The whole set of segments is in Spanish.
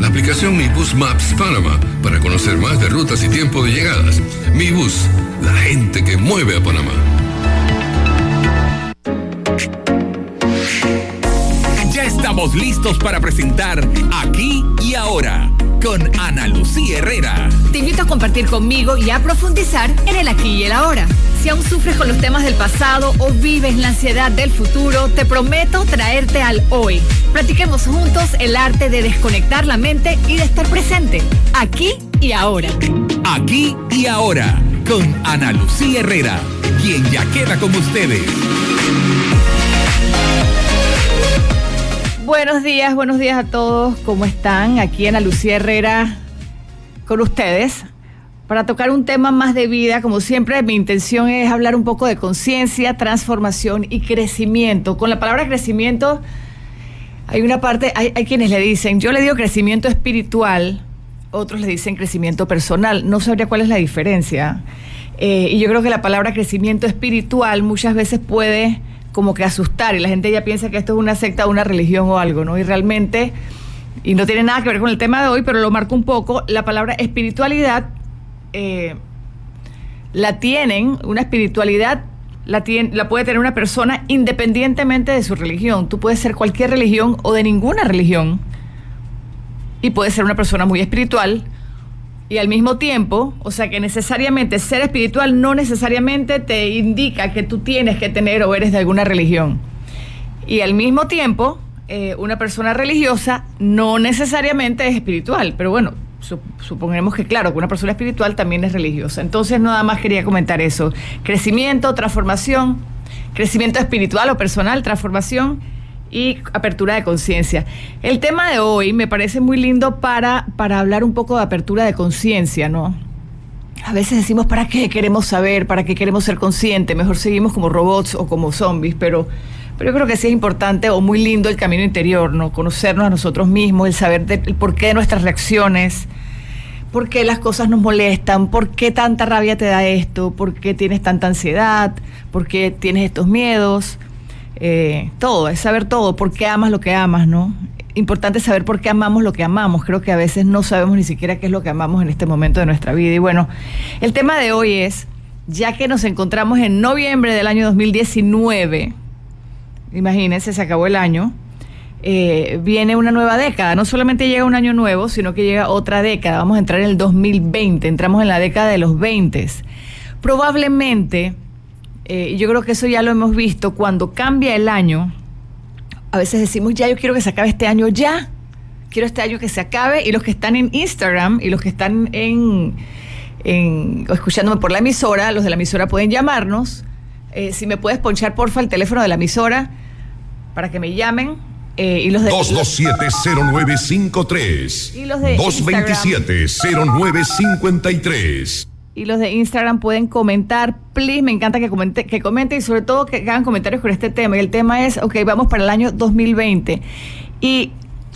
La aplicación Mi Bus Maps Panama para conocer más de rutas y tiempo de llegadas. Mi Bus, la gente que mueve a Panamá. Ya estamos listos para presentar Aquí y Ahora con Ana Lucía Herrera. Te invito a compartir conmigo y a profundizar en el aquí y el ahora. Si aún sufres con los temas del pasado o vives la ansiedad del futuro, te prometo traerte al hoy. Practiquemos juntos el arte de desconectar la mente y de estar presente, aquí y ahora. Aquí y ahora, con Ana Lucía Herrera, quien ya queda con ustedes. Buenos días, buenos días a todos. ¿Cómo están? Aquí Ana Lucía Herrera con ustedes para tocar un tema más de vida. Como siempre, mi intención es hablar un poco de conciencia, transformación y crecimiento. Con la palabra crecimiento hay una parte, hay, quienes le dicen, yo le digo crecimiento espiritual, otros le dicen crecimiento personal. No sabría cuál es la diferencia. Eh, y yo creo que la palabra crecimiento espiritual muchas veces puede como que asustar y la gente ya piensa que esto es una secta, una religión o algo, ¿no? Y realmente, y no tiene nada que ver con el tema de hoy, pero lo marco un poco, la palabra espiritualidad eh, la tienen, una espiritualidad la, tiene, la puede tener una persona independientemente de su religión. Tú puedes ser cualquier religión o de ninguna religión y puedes ser una persona muy espiritual y al mismo tiempo, o sea que necesariamente ser espiritual no necesariamente te indica que tú tienes que tener o eres de alguna religión. Y al mismo tiempo, eh, una persona religiosa no necesariamente es espiritual, pero bueno, supongamos que claro, que una persona espiritual también es religiosa. Entonces nada más quería comentar eso. Crecimiento, transformación, crecimiento espiritual o personal, transformación y apertura de conciencia. El tema de hoy me parece muy lindo para, para hablar un poco de apertura de conciencia, ¿no? A veces decimos, ¿para qué queremos saber? ¿Para qué queremos ser conscientes? Mejor seguimos como robots o como zombies, pero, pero yo creo que sí es importante o muy lindo el camino interior, ¿no? Conocernos a nosotros mismos, el saber el porqué de nuestras reacciones, por qué las cosas nos molestan, por qué tanta rabia te da esto, por qué tienes tanta ansiedad, por qué tienes estos miedos. Eh, todo, es saber todo, por qué amas lo que amas, ¿no? Importante saber por qué amamos lo que amamos. Creo que a veces no sabemos ni siquiera qué es lo que amamos en este momento de nuestra vida. Y bueno, el tema de hoy es, ya que nos encontramos en noviembre del año 2019, imagínense, se acabó el año, eh, viene una nueva década. No solamente llega un año nuevo, sino que llega otra década. Vamos a entrar en el 2020, entramos en la década de los 20. Probablemente eh, yo creo que eso ya lo hemos visto, cuando cambia el año, a veces decimos, ya yo quiero que se acabe este año, ya, quiero este año que se acabe, y los que están en Instagram y los que están en, escuchándome por la emisora, los de la emisora pueden llamarnos. Eh, si me puedes ponchar porfa el teléfono de la emisora para que me llamen. Eh, y los de 227-0953 y los de 227-0953 y los de Instagram pueden comentar. Please, me encanta que comente, que comenten y sobre todo que hagan comentarios con este tema. Y el tema es, ok, vamos para el año 2020. Y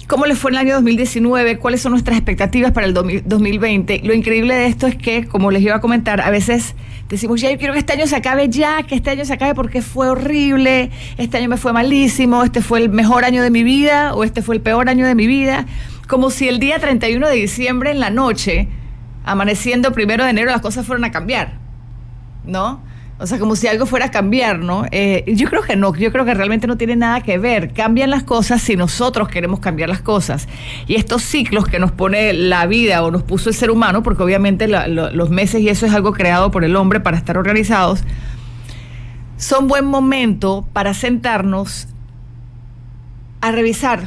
cómo les fue en el año 2019, cuáles son nuestras expectativas para el 2020. Lo increíble de esto es que, como les iba a comentar, a veces decimos, ya quiero que este año se acabe ya, que este año se acabe porque fue horrible, este año me fue malísimo, este fue el mejor año de mi vida o este fue el peor año de mi vida. Como si el día 31 de diciembre en la noche amaneciendo primero de enero las cosas fueron a cambiar, ¿no? O sea, como si algo fuera a cambiar, ¿no? Eh, yo creo que no, yo creo que realmente no tiene nada que ver. Cambian las cosas si nosotros queremos cambiar las cosas. Y estos ciclos que nos pone la vida o nos puso el ser humano, porque obviamente los meses y eso es algo creado por el hombre para estar organizados, son buen momento para sentarnos a revisar,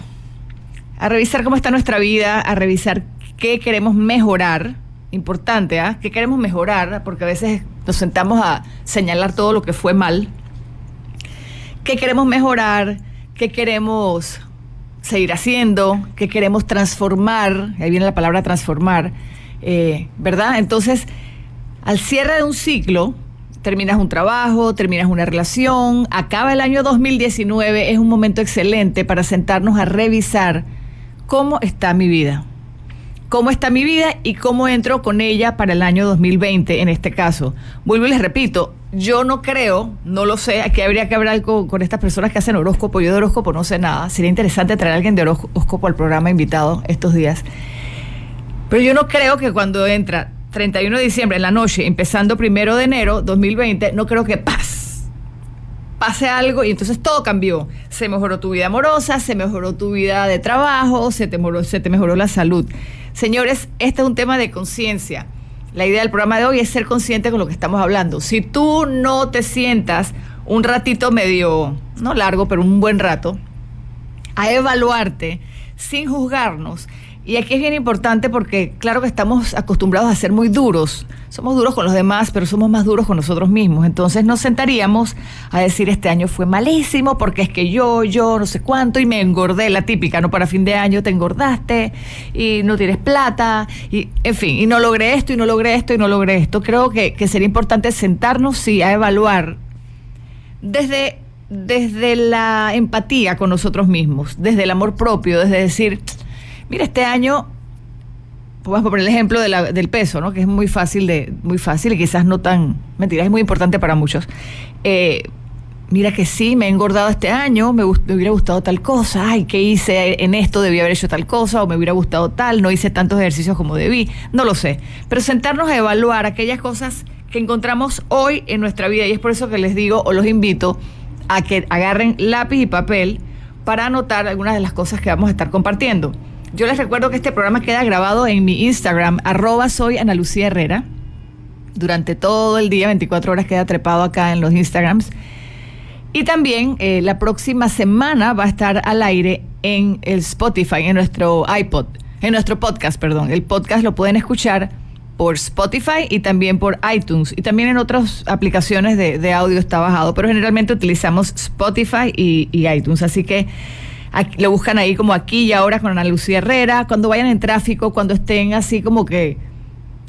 a revisar cómo está nuestra vida, a revisar qué queremos mejorar importante, ¿ah? ¿Qué queremos mejorar? Porque a veces nos sentamos a señalar todo lo que fue mal. ¿Qué queremos mejorar? ¿Qué queremos seguir haciendo? ¿Qué queremos transformar? Ahí viene la palabra transformar, eh, ¿verdad? Entonces, al cierre de un ciclo, terminas un trabajo, terminas una relación, acaba el año 2019, es un momento excelente para sentarnos a revisar cómo está mi vida cómo está mi vida y cómo entro con ella para el año 2020 en este caso. Vuelvo y les repito, yo no creo, no lo sé, aquí habría que hablar con, estas personas que hacen horóscopo. Yo de horóscopo no sé nada. Sería interesante traer a alguien de horóscopo al programa invitado estos días. Pero yo no creo que cuando entra 31 de diciembre en la noche, empezando primero de enero 2020, no creo que paz, pase algo y entonces todo cambió. Se mejoró tu vida amorosa, se mejoró tu vida de trabajo, se te mejoró, se te mejoró la salud. Señores, este es un tema de conciencia. La idea del programa de hoy es ser consciente con lo que estamos hablando. Si tú no te sientas un ratito medio, no largo, pero un buen rato, a evaluarte sin juzgarnos, y aquí es bien importante porque claro que estamos acostumbrados a ser muy duros. Somos duros con los demás, pero somos más duros con nosotros mismos. Entonces nos sentaríamos a decir este año fue malísimo porque es que yo, yo, no sé cuánto y me engordé, la típica, ¿no? Para fin de año te engordaste y no tienes plata y, en fin, y no logré esto y no logré esto y no logré esto. Creo que, que sería importante sentarnos, sí, a evaluar desde, desde la empatía con nosotros mismos, desde el amor propio, desde decir Mira, este año, vamos a poner el ejemplo del peso, ¿no? Que es muy fácil de, muy fácil y quizás no tan, mentira, es muy importante para muchos. Eh, mira que sí, me he engordado este año, me, me, hubiera gustado tal cosa, ay, ¿qué hice en esto? Debí haber hecho tal cosa, o me hubiera gustado tal, no hice tantos ejercicios como debí, no lo sé. Pero sentarnos a evaluar aquellas cosas que encontramos hoy en nuestra vida, y es por eso que les digo o los invito a que agarren lápiz y papel para anotar algunas de las cosas que vamos a estar compartiendo. Yo les recuerdo que este programa queda grabado en mi Instagram, arroba soy Ana Lucía Herrera. Durante todo el día, 24 horas, queda trepado acá en los Instagrams. Y también eh, la próxima semana va a estar al aire en el Spotify, en nuestro iPod, en nuestro podcast, perdón. El podcast lo pueden escuchar por Spotify y también por iTunes. Y también en otras aplicaciones de, audio está bajado, pero generalmente utilizamos Spotify y iTunes. Así que lo buscan ahí como aquí y ahora con Ana Lucía Herrera, cuando vayan en tráfico, cuando estén así como que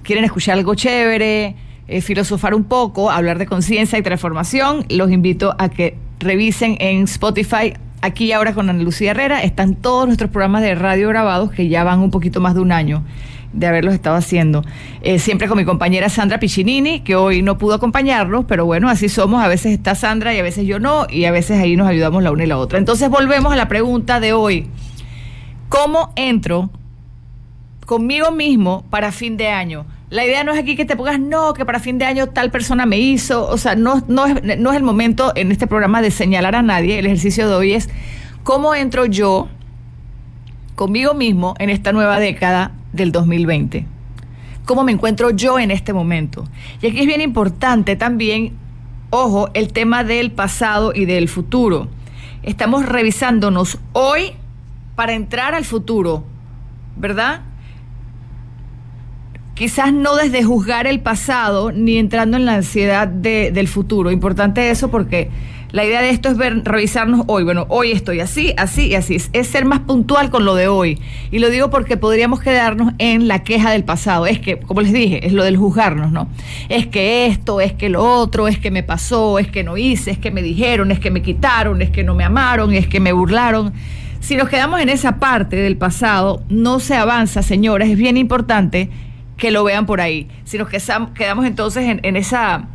quieren escuchar algo chévere, eh, filosofar un poco, hablar de conciencia y transformación, los invito a que revisen en Spotify. Aquí y ahora con Ana Lucía Herrera, están todos nuestros programas de radio grabados que ya van un poquito más de un año de haberlos estado haciendo. Eh, siempre con mi compañera Sandra Piccinini, que hoy no pudo acompañarlos, pero bueno, así somos. A veces está Sandra y a veces yo no, y a veces ahí nos ayudamos la una y la otra. Entonces volvemos a la pregunta de hoy. ¿Cómo entro conmigo mismo para fin de año? La idea no es aquí que te pongas, no, que para fin de año tal persona me hizo. O sea, no, no, no es el momento en este programa de señalar a nadie. El ejercicio de hoy es cómo entro yo conmigo mismo en esta nueva década del 2020. ¿Cómo me encuentro yo en este momento? Y aquí es bien importante también, ojo, el tema del pasado y del futuro. Estamos revisándonos hoy para entrar al futuro, ¿verdad? Quizás no desde juzgar el pasado ni entrando en la ansiedad del futuro. Importante eso porque la idea de esto es ver, revisarnos hoy. Bueno, hoy estoy así, así y así. Es ser más puntual con lo de hoy. Y lo digo porque podríamos quedarnos en la queja del pasado. Es que, como les dije, es lo del juzgarnos, ¿no? Es que esto, es que lo otro, es que me pasó, es que no hice, es que me dijeron, es que me quitaron, es que no me amaron, es que me burlaron. Si nos quedamos en esa parte del pasado, no se avanza, señoras. Es bien importante que lo vean por ahí. Si nos quedamos entonces en esa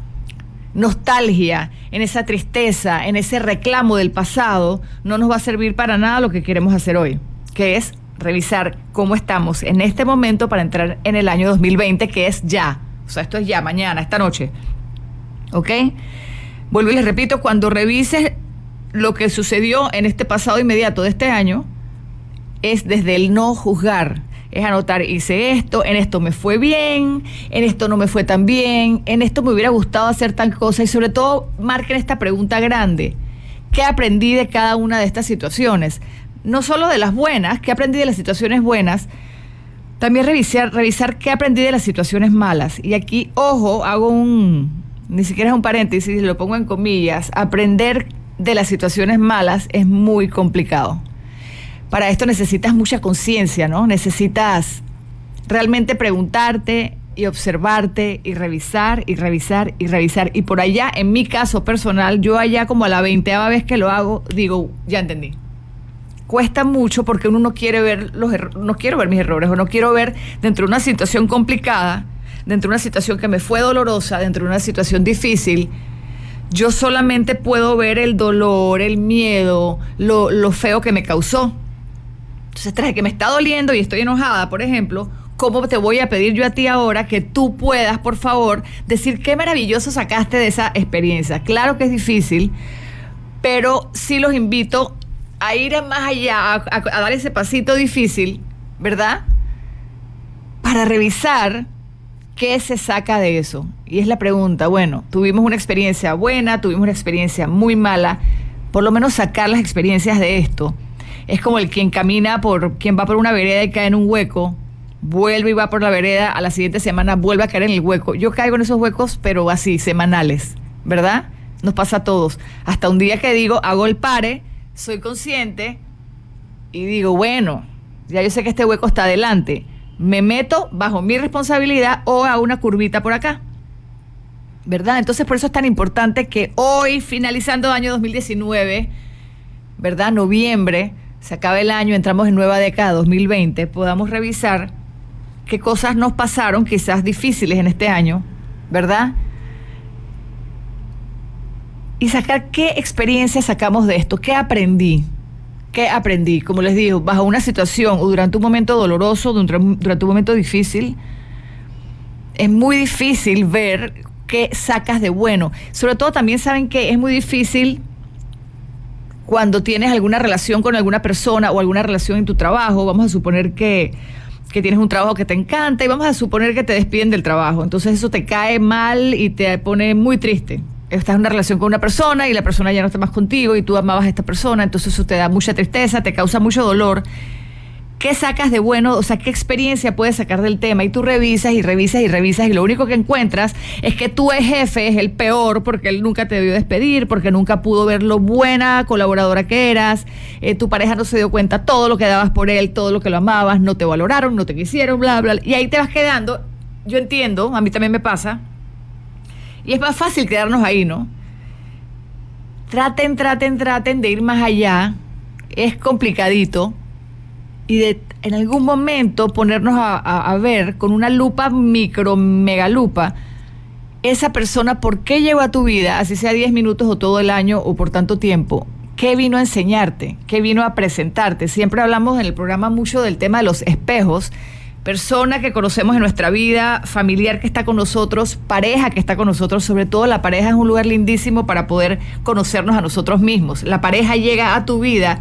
nostalgia, en esa tristeza, en ese reclamo del pasado, no nos va a servir para nada lo que queremos hacer hoy, que es revisar cómo estamos en este momento para entrar en el año 2020, que es ya. O sea, esto es ya, mañana, esta noche. ¿Ok? Vuelvo y les repito, cuando revises lo que sucedió en este pasado inmediato de este año, es desde el no juzgar, es anotar, hice esto, en esto me fue bien, en esto no me fue tan bien, en esto me hubiera gustado hacer tal cosa y sobre todo marquen esta pregunta grande. ¿Qué aprendí de cada una de estas situaciones? No solo de las buenas, ¿qué aprendí de las situaciones buenas? También revisar, revisar qué aprendí de las situaciones malas. Y aquí, ojo, hago un, ni siquiera es un paréntesis, lo pongo en comillas, aprender de las situaciones malas es muy complicado para esto necesitas mucha conciencia, ¿no? Necesitas realmente preguntarte y observarte y revisar y revisar y revisar. Y por allá, en mi caso personal, yo allá como a la veinteava vez que lo hago, digo, ya entendí. Cuesta mucho porque uno no quiere ver los no quiero ver mis errores o no quiero ver dentro de una situación complicada, dentro de una situación que me fue dolorosa, dentro de una situación difícil, yo solamente puedo ver el dolor, el miedo, lo, lo feo que me causó. Entonces, tras que me está doliendo y estoy enojada, por ejemplo, ¿cómo te voy a pedir yo a ti ahora que tú puedas, por favor, decir qué maravilloso sacaste de esa experiencia? Claro que es difícil, pero sí los invito a ir más allá, a, a dar ese pasito difícil, ¿verdad? Para revisar qué se saca de eso. Y es la pregunta, bueno, tuvimos una experiencia buena, tuvimos una experiencia muy mala, por lo menos sacar las experiencias de esto. Es como el quien camina por, quien va por una vereda y cae en un hueco, vuelve y va por la vereda, a la siguiente semana vuelve a caer en el hueco. Yo caigo en esos huecos, pero así, semanales, ¿verdad? Nos pasa a todos. Hasta un día que digo, hago el pare, soy consciente y digo, bueno, ya yo sé que este hueco está adelante. Me meto bajo mi responsabilidad o a una curvita por acá. ¿Verdad? Entonces por eso es tan importante que hoy, finalizando año 2019, ¿verdad? Noviembre, se acaba el año, entramos en nueva década 2020, podamos revisar qué cosas nos pasaron, quizás difíciles en este año, ¿verdad? Y sacar qué experiencia sacamos de esto, qué aprendí, qué aprendí, como les digo, bajo una situación o durante un momento doloroso, durante un momento difícil, es muy difícil ver qué sacas de bueno. Sobre todo también saben que es muy difícil cuando tienes alguna relación con alguna persona o alguna relación en tu trabajo, vamos a suponer que, que tienes un trabajo que te encanta y vamos a suponer que te despiden del trabajo. Entonces eso te cae mal y te pone muy triste. Estás en una relación con una persona y la persona ya no está más contigo y tú amabas a esta persona, entonces eso te da mucha tristeza, te causa mucho dolor ¿Qué sacas de bueno? O sea, ¿qué experiencia puedes sacar del tema? Y tú revisas y revisas y revisas y lo único que encuentras es que tu jefe es el peor porque él nunca te debió despedir, porque nunca pudo ver lo buena colaboradora que eras, eh, tu pareja no se dio cuenta todo lo que dabas por él, todo lo que lo amabas, no te valoraron, no te quisieron, bla, bla. Y ahí te vas quedando. Yo entiendo, a mí también me pasa. Y es más fácil quedarnos ahí, ¿no? Traten, traten, traten de ir más allá. Es complicadito y de en algún momento ponernos a, ver con una lupa micro, mega lupa, esa persona, ¿por qué llegó a tu vida, así sea 10 minutos o todo el año o por tanto tiempo? ¿Qué vino a enseñarte? ¿Qué vino a presentarte? Siempre hablamos en el programa mucho del tema de los espejos. Persona que conocemos en nuestra vida, familiar que está con nosotros, pareja que está con nosotros, sobre todo la pareja es un lugar lindísimo para poder conocernos a nosotros mismos. La pareja llega a tu vida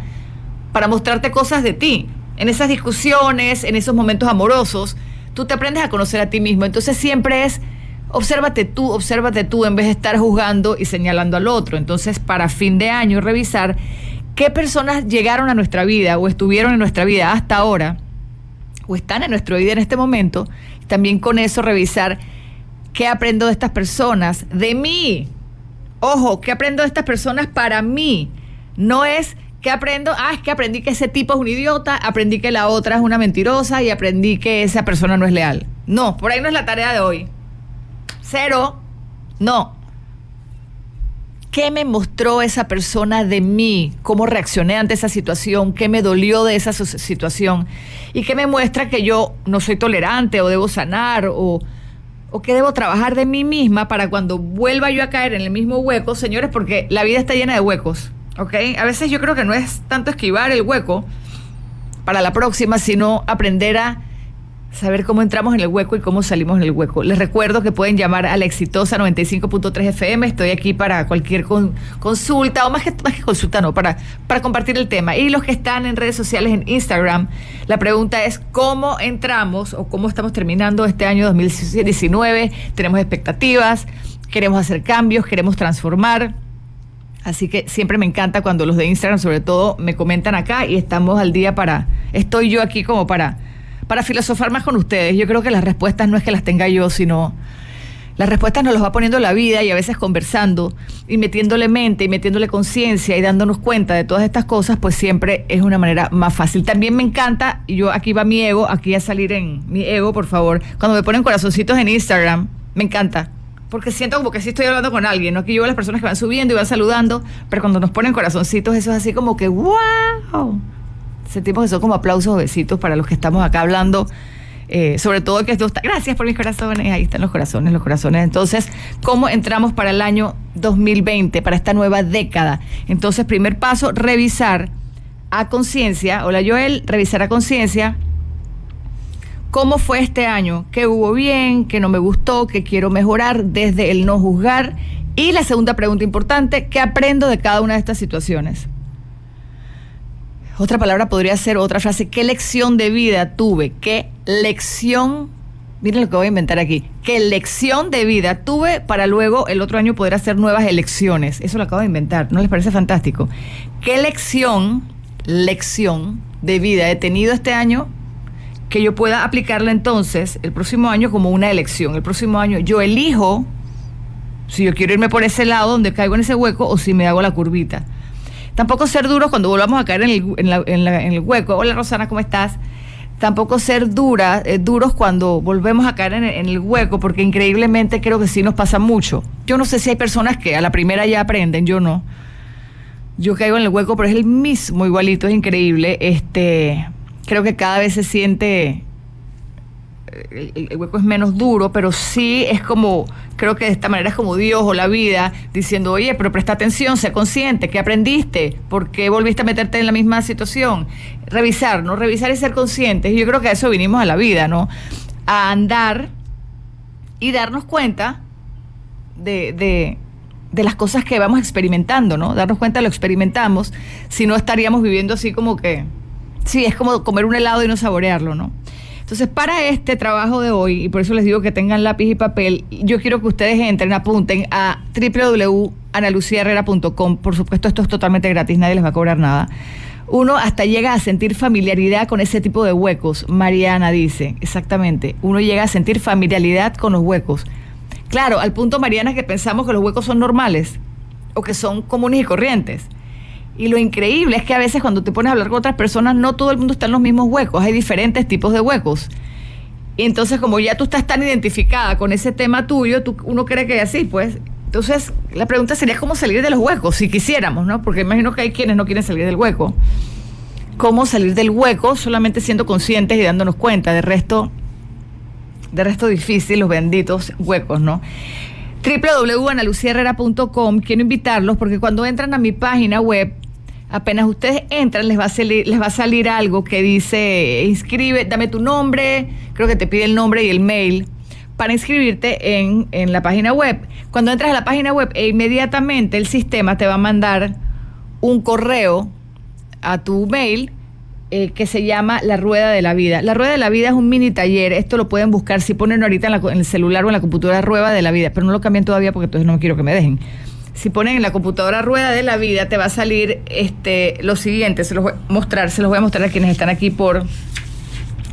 para mostrarte cosas de ti, en esas discusiones, en esos momentos amorosos, tú te aprendes a conocer a ti mismo. Entonces siempre es, obsérvate tú, obsérvate tú en vez de estar juzgando y señalando al otro. Entonces, para fin de año, revisar qué personas llegaron a nuestra vida o estuvieron en nuestra vida hasta ahora o están en nuestra vida en este momento. También con eso revisar qué aprendo de estas personas, de mí. Ojo, qué aprendo de estas personas para mí. No es ¿Qué aprendo? Ah, es que aprendí que ese tipo es un idiota, aprendí que la otra es una mentirosa y aprendí que esa persona no es leal. No, por ahí no es la tarea de hoy. Cero, no. ¿Qué me mostró esa persona de mí? ¿Cómo reaccioné ante esa situación? ¿Qué me dolió de esa situación? ¿Y qué me muestra que yo no soy tolerante o debo sanar o, o que debo trabajar de mí misma para cuando vuelva yo a caer en el mismo hueco, señores, porque la vida está llena de huecos. ¿Ok? A veces yo creo que no es tanto esquivar el hueco para la próxima, sino aprender a saber cómo entramos en el hueco y cómo salimos en el hueco. Les recuerdo que pueden llamar a la exitosa 95.3 FM. Estoy aquí para cualquier consulta, o más que, más que consulta, no, para, para compartir el tema. Y los que están en redes sociales, en Instagram, la pregunta es cómo entramos o cómo estamos terminando este año 2019. Tenemos expectativas, queremos hacer cambios, queremos transformar Así que siempre me encanta cuando los de Instagram, sobre todo, me comentan acá y estamos al día para. Estoy yo aquí como para, para filosofar más con ustedes. Yo creo que las respuestas no es que las tenga yo, sino. Las respuestas nos las va poniendo la vida y a veces conversando y metiéndole mente y metiéndole conciencia y dándonos cuenta de todas estas cosas, pues siempre es una manera más fácil. También me encanta, y yo aquí va mi ego, aquí a salir en mi ego, por favor, cuando me ponen corazoncitos en Instagram, me encanta porque siento como que sí estoy hablando con alguien, ¿no? Que yo veo las personas que van subiendo y van saludando, pero cuando nos ponen corazoncitos, eso es así como que ¡wow! Sentimos que son como aplausos besitos para los que estamos acá hablando eh, sobre todo que esto está, gracias por mis corazones, ahí están los corazones, los corazones. Entonces, ¿cómo entramos para el año 2020, para esta nueva década? Entonces, primer paso, revisar a conciencia, hola Joel, revisar a conciencia cómo fue este año, qué hubo bien, qué no me gustó, qué quiero mejorar desde el no juzgar. Y la segunda pregunta importante, ¿qué aprendo de cada una de estas situaciones? Otra palabra podría ser otra frase, ¿qué lección de vida tuve? ¿Qué lección, miren lo que voy a inventar aquí, qué lección de vida tuve para luego el otro año poder hacer nuevas elecciones? Eso lo acabo de inventar, ¿no les parece fantástico? ¿Qué lección, lección de vida he tenido este año que yo pueda aplicarla entonces el próximo año como una elección? El próximo año yo elijo si yo quiero irme por ese lado donde caigo en ese hueco o si me hago la curvita. Tampoco ser duros cuando volvamos a caer en el, hueco. Hola Rosana, ¿cómo estás? Tampoco ser dura, eh, duros cuando volvemos a caer en, el hueco, porque increíblemente creo que sí nos pasa mucho. Yo no sé si hay personas que a la primera ya aprenden, yo no. Yo caigo en el hueco, pero es el mismo igualito, es increíble. Este, creo que cada vez se siente el, hueco es menos duro, pero sí es como, creo que de esta manera es como Dios o la vida diciendo, oye, pero presta atención, sé consciente, ¿qué aprendiste? ¿Por qué volviste a meterte en la misma situación? Revisar, ¿no? Revisar y ser conscientes. Y yo creo que a eso vinimos a la vida, ¿no? A andar y darnos cuenta de, de, de las cosas que vamos experimentando, ¿no? Darnos cuenta de lo experimentamos, si no estaríamos viviendo así como que, sí, es como comer un helado y no saborearlo, ¿no? Entonces, para este trabajo de hoy, y por eso les digo que tengan lápiz y papel, yo quiero que ustedes entren, apunten a www.analuciaherrera.com. Por supuesto, esto es totalmente gratis, nadie les va a cobrar nada. Uno hasta llega a sentir familiaridad con ese tipo de huecos. Mariana dice, exactamente. Uno llega a sentir familiaridad con los huecos. Claro, al punto, Mariana, que pensamos que los huecos son normales o que son comunes y corrientes. Y lo increíble es que a veces cuando te pones a hablar con otras personas, no todo el mundo está en los mismos huecos, hay diferentes tipos de huecos. Y entonces, como ya tú estás tan identificada con ese tema tuyo, tú, uno cree que así, pues. Entonces, la pregunta sería cómo salir de los huecos, si quisiéramos, ¿no? Porque imagino que hay quienes no quieren salir del hueco. ¿Cómo salir del hueco solamente siendo conscientes y dándonos cuenta? De resto, de resto difícil, los benditos huecos, ¿no? www.analucierrera.com Quiero invitarlos porque cuando entran a mi página web apenas ustedes entran, les va a salir, les va a salir algo que dice, inscribe, dame tu nombre, creo que te pide el nombre y el mail para inscribirte en, en la página web. Cuando entras a la página web, e inmediatamente el sistema te va a mandar un correo a tu mail eh, que se llama La Rueda de la Vida. La Rueda de la Vida es un mini taller, esto lo pueden buscar si ponen ahorita en, en el celular o en la computadora Rueda de la Vida, pero no lo cambien todavía porque entonces no quiero que me dejen si ponen en la computadora rueda de la vida, te va a salir este, lo siguiente, se los voy a mostrar, se los voy a mostrar a quienes están aquí por,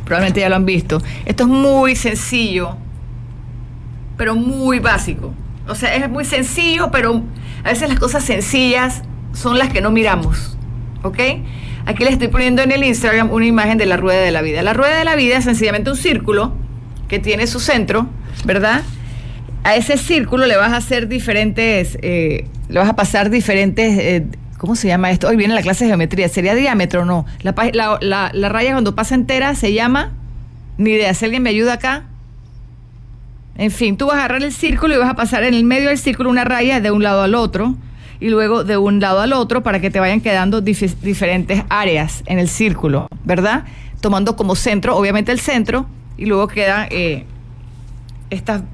probablemente ya lo han visto. Esto es muy sencillo, pero muy básico. O sea, es muy sencillo, pero a veces las cosas sencillas son las que no miramos. ¿Ok? Aquí les estoy poniendo en el Instagram una imagen de la rueda de la vida. La rueda de la vida es sencillamente un círculo que tiene su centro, ¿verdad? A ese círculo le vas a hacer diferentes, eh, le vas a pasar diferentes, eh, ¿cómo se llama esto? Hoy viene la clase de geometría, ¿sería diámetro o no? La, la, raya cuando pasa entera se llama, ni idea, alguien me ayuda acá. En fin, tú vas a agarrar el círculo y vas a pasar en el medio del círculo una raya de un lado al otro y luego de un lado al otro para que te vayan quedando diferentes áreas en el círculo, ¿verdad? Tomando como centro, obviamente el centro, y luego queda eh,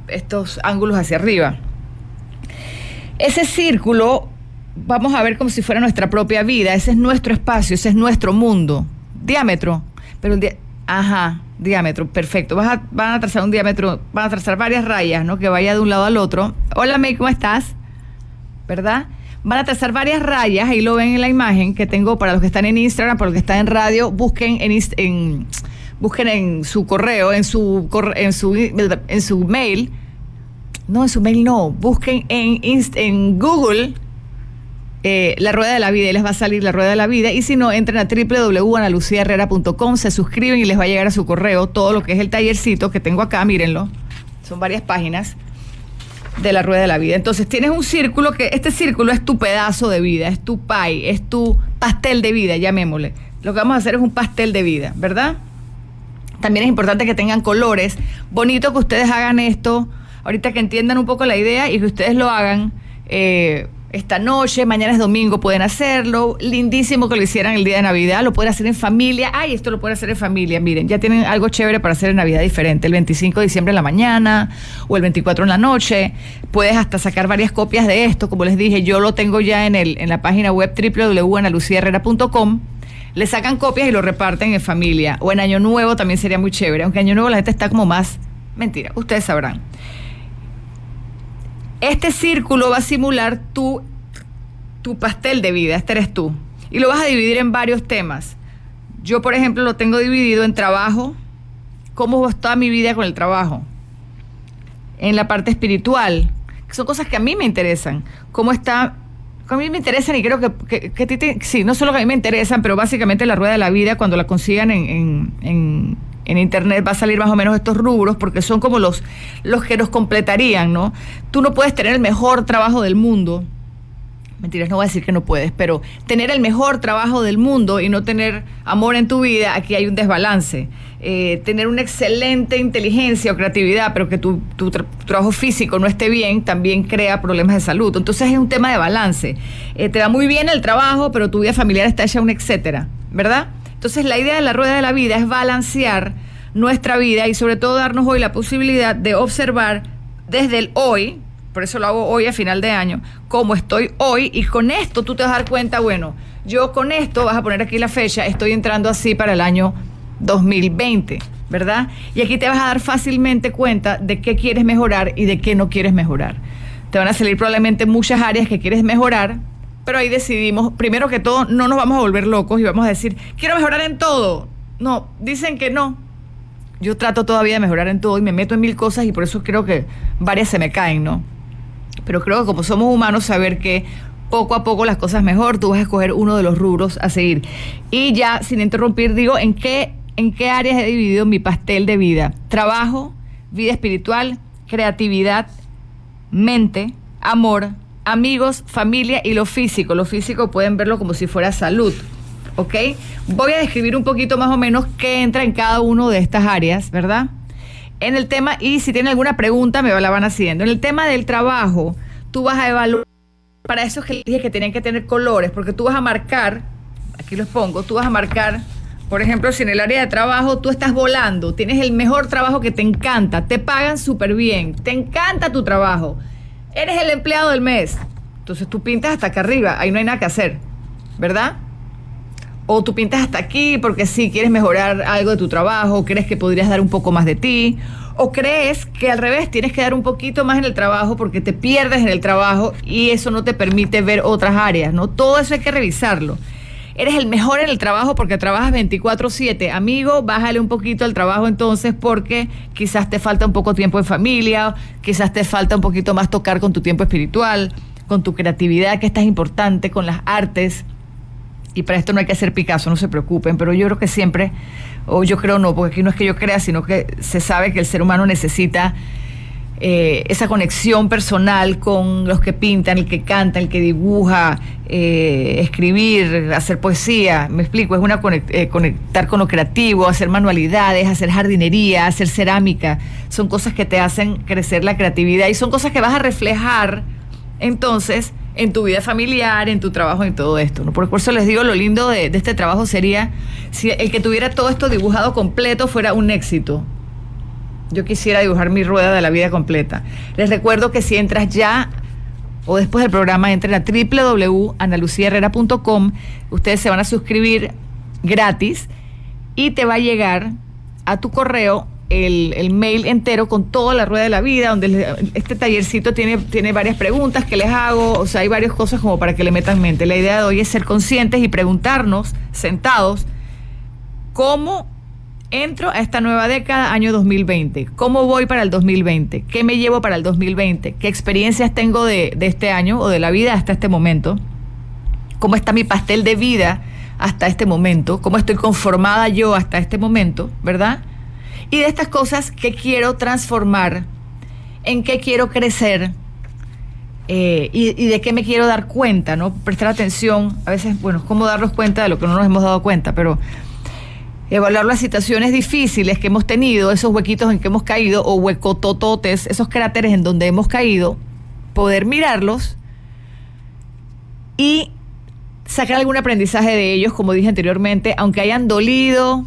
estos ángulos hacia arriba. Ese círculo, vamos a ver como si fuera nuestra propia vida, ese es nuestro espacio, ese es nuestro mundo. Diámetro, pero el ajá, diámetro, perfecto. A, van a trazar un diámetro, van a trazar varias rayas, ¿no? Que vaya de un lado al otro. Hola, May, ¿cómo estás? ¿Verdad? Van a trazar varias rayas, ahí lo ven en la imagen que tengo para los que están en Instagram, para los que están en radio, busquen en, en busquen en su correo, en su, en su, en su mail, no, en su mail no, busquen en, en Google eh, la rueda de la vida y les va a salir la rueda de la vida. Y si no, entren a www.analuciaherrera.com, se suscriben y les va a llegar a su correo todo lo que es el tallercito que tengo acá, mírenlo. Son varias páginas de la rueda de la vida. Entonces tienes un círculo que este círculo es tu pedazo de vida, es tu pie, es tu pastel de vida, llamémosle. Lo que vamos a hacer es un pastel de vida, ¿verdad? También es importante que tengan colores. Bonito que ustedes hagan esto, ahorita que entiendan un poco la idea y que ustedes lo hagan. Eh, esta noche, mañana es domingo, pueden hacerlo. Lindísimo que lo hicieran el día de Navidad, lo pueden hacer en familia. Ay, esto lo pueden hacer en familia. Miren, ya tienen algo chévere para hacer en Navidad diferente. El 25 de diciembre en la mañana o el 24 en la noche. Puedes hasta sacar varias copias de esto. Como les dije, yo lo tengo ya en, el, en la página web www.analuciaherrera.com. Le sacan copias y lo reparten en familia. O en Año Nuevo también sería muy chévere. Aunque Año Nuevo la gente está como más. Mentira, ustedes sabrán. Este círculo va a simular tu, tu pastel de vida, este eres tú. Y lo vas a dividir en varios temas. Yo, por ejemplo, lo tengo dividido en trabajo, cómo toda mi vida con el trabajo. En la parte espiritual, que son cosas que a mí me interesan. Cómo está a mí me interesan y creo que, que, sí, no solo que a mí me interesan, pero básicamente la rueda de la vida, cuando la consigan en, en en internet va a salir más o menos estos rubros porque son como los, los que nos completarían, ¿no? Tú no puedes tener el mejor trabajo del mundo. Mentiras, no voy a decir que no puedes, pero tener el mejor trabajo del mundo y no tener amor en tu vida, aquí hay un desbalance. Eh, tener una excelente inteligencia o creatividad, pero que tu, trabajo físico no esté bien, también crea problemas de salud. Entonces es un tema de balance. Eh, te va muy bien el trabajo, pero tu vida familiar está hecha un etcétera, ¿verdad? Entonces la idea de la rueda de la vida es balancear nuestra vida y sobre todo darnos hoy la posibilidad de observar desde el hoy, por eso lo hago hoy a final de año, cómo estoy hoy y con esto tú te vas a dar cuenta, bueno, yo con esto, vas a poner aquí la fecha, estoy entrando así para el año 2020, ¿verdad? Y aquí te vas a dar fácilmente cuenta de qué quieres mejorar y de qué no quieres mejorar. Te van a salir probablemente muchas áreas que quieres mejorar, pero ahí decidimos, primero que todo, no nos vamos a volver locos y vamos a decir, quiero mejorar en todo. No, dicen que no. Yo trato todavía de mejorar en todo y me meto en mil cosas y por eso creo que varias se me caen, ¿no? Pero creo que como somos humanos, saber que poco a poco las cosas mejor, tú vas a escoger uno de los rubros a seguir. Y ya, sin interrumpir, digo, ¿en qué, en qué áreas he dividido mi pastel de vida? Trabajo, vida espiritual, creatividad, mente, amor, amigos, familia y lo físico. Lo físico pueden verlo como si fuera salud. ¿Ok? Voy a describir un poquito más o menos qué entra en cada una de estas áreas, ¿verdad? En el tema, y si tienen alguna pregunta, me la van haciendo. En el tema del trabajo, tú vas a evaluar. Para eso es que dije que tienen que tener colores, porque tú vas a marcar, aquí los pongo, tú vas a marcar, por ejemplo, si en el área de trabajo tú estás volando, tienes el mejor trabajo que te encanta, te pagan súper bien, te encanta tu trabajo Eres el empleado del mes. Entonces tú pintas hasta acá arriba, ahí no hay nada que hacer, ¿verdad? O tú pintas hasta aquí porque sí quieres mejorar algo de tu trabajo, crees que podrías dar un poco más de ti, o crees que al revés tienes que dar un poquito más en el trabajo porque te pierdes en el trabajo y eso no te permite ver otras áreas, ¿no? Todo eso hay que revisarlo eres el mejor en el trabajo porque trabajas 24/7. Amigo, bájale un poquito al trabajo entonces porque quizás te falta un poco tiempo en familia, quizás te falta un poquito más tocar con tu tiempo espiritual, con tu creatividad, que es importante, con las artes. Y para esto no hay que hacer Picasso, no se preocupen, pero yo creo que siempre, o yo creo no, porque aquí no es que yo crea, sino que se sabe que el ser humano necesita eh, esa conexión personal con los que pintan, el que canta, el que dibuja, eh, escribir, hacer poesía, me explico, es una eh, conectar con lo creativo, hacer manualidades, hacer jardinería, hacer cerámica, son cosas que te hacen crecer la creatividad y son cosas que vas a reflejar entonces en tu vida familiar, en tu trabajo y todo esto. Por eso les digo, lo lindo de este trabajo sería si el que tuviera todo esto dibujado completo fuera un éxito yo quisiera dibujar mi rueda de la vida completa. Les recuerdo que si entras ya o después del programa, entren a www.analuciaherrera.com, ustedes se van a suscribir gratis y te va a llegar a tu correo el, mail entero con toda la rueda de la vida, donde este tallercito tiene, tiene varias preguntas que les hago, o sea, hay varias cosas como para que le metan mente. La idea de hoy es ser conscientes y preguntarnos, sentados, cómo entro a esta nueva década, año 2020. ¿Cómo voy para el 2020? ¿Qué me llevo para el 2020? ¿Qué experiencias tengo de, este año o de la vida hasta este momento? ¿Cómo está mi pastel de vida hasta este momento? ¿Cómo estoy conformada yo hasta este momento? ¿Verdad? Y de estas cosas, ¿qué quiero transformar? ¿En qué quiero crecer? Eh, y, y, de qué me quiero dar cuenta, ¿no? Prestar atención, a veces, bueno, cómo darnos cuenta de lo que no nos hemos dado cuenta, pero evaluar las situaciones difíciles que hemos tenido, esos huequitos en que hemos caído, o huecotototes, esos cráteres en donde hemos caído, poder mirarlos y sacar algún aprendizaje de ellos, como dije anteriormente, aunque hayan dolido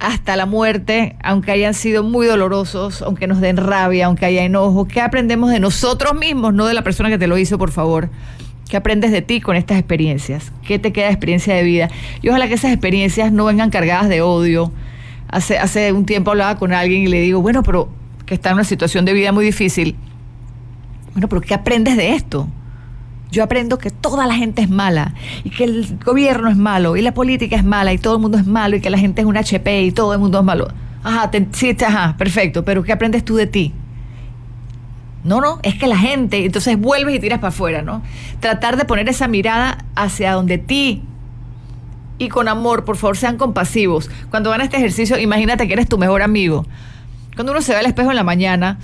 hasta la muerte, aunque hayan sido muy dolorosos, aunque nos den rabia, aunque haya enojo, ¿qué aprendemos de nosotros mismos, no de la persona que te lo hizo, por favor? ¿Qué aprendes de ti con estas experiencias? ¿Qué te queda de experiencia de vida? Y ojalá que esas experiencias no vengan cargadas de odio. Hace, hace un tiempo hablaba con alguien y le digo, bueno, pero que está en una situación de vida muy difícil. Bueno, pero ¿qué aprendes de esto? Yo aprendo que toda la gente es mala y que el gobierno es malo y la política es mala y todo el mundo es malo y que la gente es un HP y todo el mundo es malo. Ajá, sí, ajá, perfecto, pero ¿qué aprendes tú de ti? No, no, es que la gente, entonces vuelves y tiras para afuera, ¿no? Tratar de poner esa mirada hacia donde ti y con amor, por favor, sean compasivos. Cuando van a este ejercicio, imagínate que eres tu mejor amigo. Cuando uno se ve al espejo en la mañana,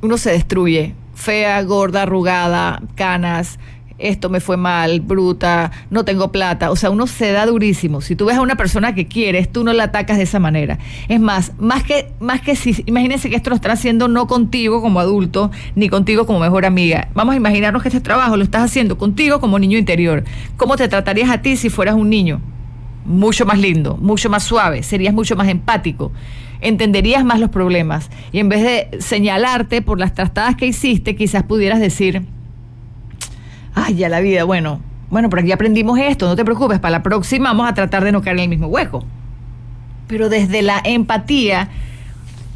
uno se destruye. Fea, gorda, arrugada, canas, esto me fue mal, bruta, no tengo plata. O sea, uno se da durísimo. Si tú ves a una persona que quieres, tú no la atacas de esa manera. Es más, más que, más que si, imagínense que esto lo están haciendo no contigo como adulto, ni contigo como mejor amiga. Vamos a imaginarnos que este trabajo lo estás haciendo contigo como niño interior. ¿Cómo te tratarías a ti si fueras un niño? Mucho más lindo, mucho más suave, serías mucho más empático entenderías más los problemas y en vez de señalarte por las trastadas que hiciste, quizás pudieras decir, ay, ya la vida, bueno, bueno, por aquí aprendimos esto, no te preocupes, para la próxima vamos a tratar de no caer en el mismo hueco. Pero desde la empatía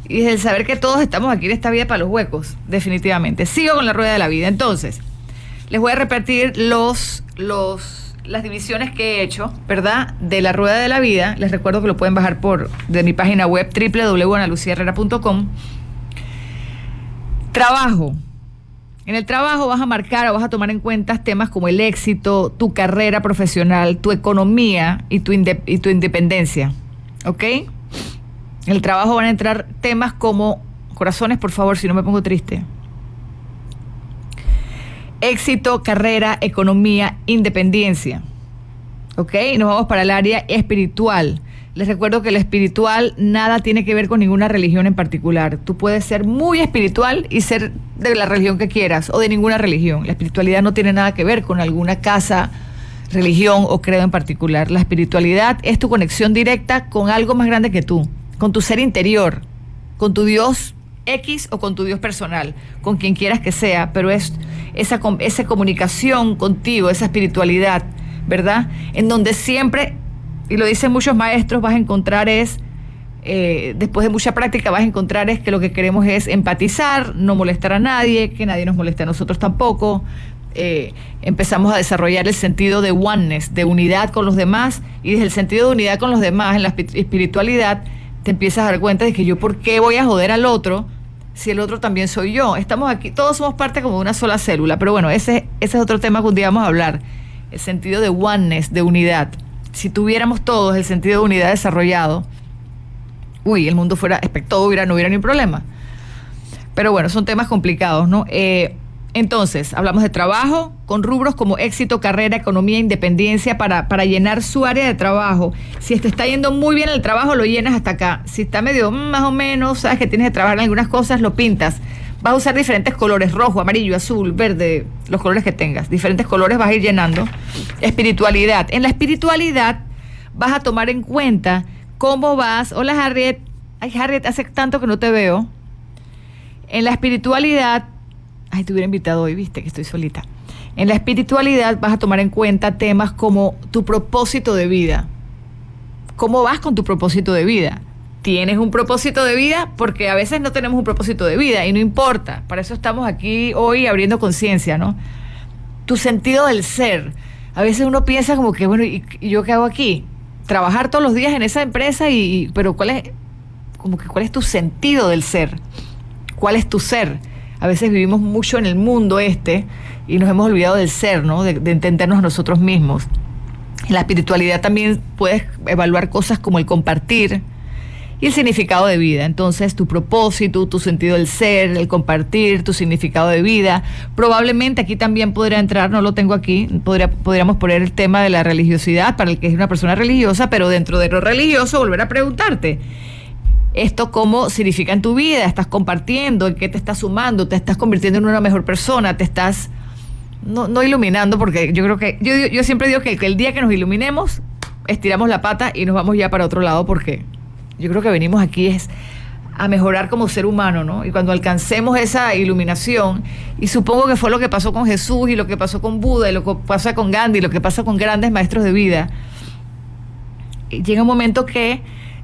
y desde el saber que todos estamos aquí en esta vida para los huecos, definitivamente. Sigo con la rueda de la vida. Entonces, les voy a repetir los, los, las divisiones que he hecho, ¿verdad? De la rueda de la vida. Les recuerdo que lo pueden bajar por de mi página web www.analuciaherrera.com. Trabajo, en el trabajo vas a marcar o vas a tomar en cuenta temas como el éxito, tu carrera profesional, tu economía y tu, independencia. ¿Ok? En el trabajo van a entrar temas como, corazones, por favor, si no me pongo triste. Éxito, carrera, economía, independencia. ¿Ok? Nos vamos para el área espiritual. Les recuerdo que lo espiritual nada tiene que ver con ninguna religión en particular. Tú puedes ser muy espiritual y ser de la religión que quieras o de ninguna religión. La espiritualidad no tiene nada que ver con alguna casa, religión o credo en particular. La espiritualidad es tu conexión directa con algo más grande que tú, con tu ser interior, con tu Dios X o con tu Dios personal, con quien quieras que sea, pero es esa, esa comunicación contigo, esa espiritualidad, ¿verdad? En donde siempre y lo dicen muchos maestros, vas a encontrar es, eh, después de mucha práctica, vas a encontrar es que lo que queremos es empatizar, no molestar a nadie, que nadie nos moleste a nosotros tampoco. Eh, empezamos a desarrollar el sentido de oneness, de unidad con los demás, y desde el sentido de unidad con los demás en la espiritualidad, te empiezas a dar cuenta de que yo por qué voy a joder al otro si el otro también soy yo. Estamos aquí, todos somos parte como de una sola célula, pero bueno, ese, ese es otro tema que un día vamos a hablar, el sentido de oneness, de unidad si tuviéramos todos el sentido de unidad desarrollado, uy, el mundo fuera espectacular, hubiera, no hubiera ni problema. Pero bueno, son temas complicados, ¿no? Eh, entonces, hablamos de trabajo con rubros como éxito, carrera, economía, independencia para, para llenar su área de trabajo. Si te está yendo muy bien el trabajo, lo llenas hasta acá. Si está medio más o menos, sabes que tienes que trabajar en algunas cosas, lo pintas. Vas a usar diferentes colores, rojo, amarillo, azul, verde, los colores que tengas. Diferentes colores vas a ir llenando. Espiritualidad. En la espiritualidad vas a tomar en cuenta cómo vas. Hola Harriet. Ay Harriet, hace tanto que no te veo. En la espiritualidad. Ay, te hubiera invitado hoy, viste que estoy solita. En la espiritualidad vas a tomar en cuenta temas como tu propósito de vida. ¿Cómo vas con tu propósito de vida? Tienes un propósito de vida, porque a veces no tenemos un propósito de vida y no importa. Para eso estamos aquí hoy abriendo conciencia, ¿no? Tu sentido del ser. A veces uno piensa como que, bueno, ¿y, yo qué hago aquí? Trabajar todos los días en esa empresa y, pero ¿cuál es, como que cuál es tu sentido del ser? ¿Cuál es tu ser? A veces vivimos mucho en el mundo este y nos hemos olvidado del ser, ¿no? De, de entendernos nosotros mismos. En la espiritualidad también puedes evaluar cosas como el compartir, y el significado de vida. Entonces, tu propósito, tu sentido del ser, el compartir, tu significado de vida. Probablemente aquí también podría entrar, no lo tengo aquí, podría, podríamos poner el tema de la religiosidad para el que es una persona religiosa, pero dentro de lo religioso volver a preguntarte. Esto cómo significa en tu vida, estás compartiendo, en qué te estás sumando, te estás convirtiendo en una mejor persona, te estás no, iluminando, porque yo creo que, yo, yo siempre digo que, que el día que nos iluminemos, estiramos la pata y nos vamos ya para otro lado, porque yo creo que venimos aquí es a mejorar como ser humano, ¿no? Y cuando alcancemos esa iluminación, y supongo que fue lo que pasó con Jesús y lo que pasó con Buda y lo que pasa con Gandhi, y lo que pasa con grandes maestros de vida, llega un momento que,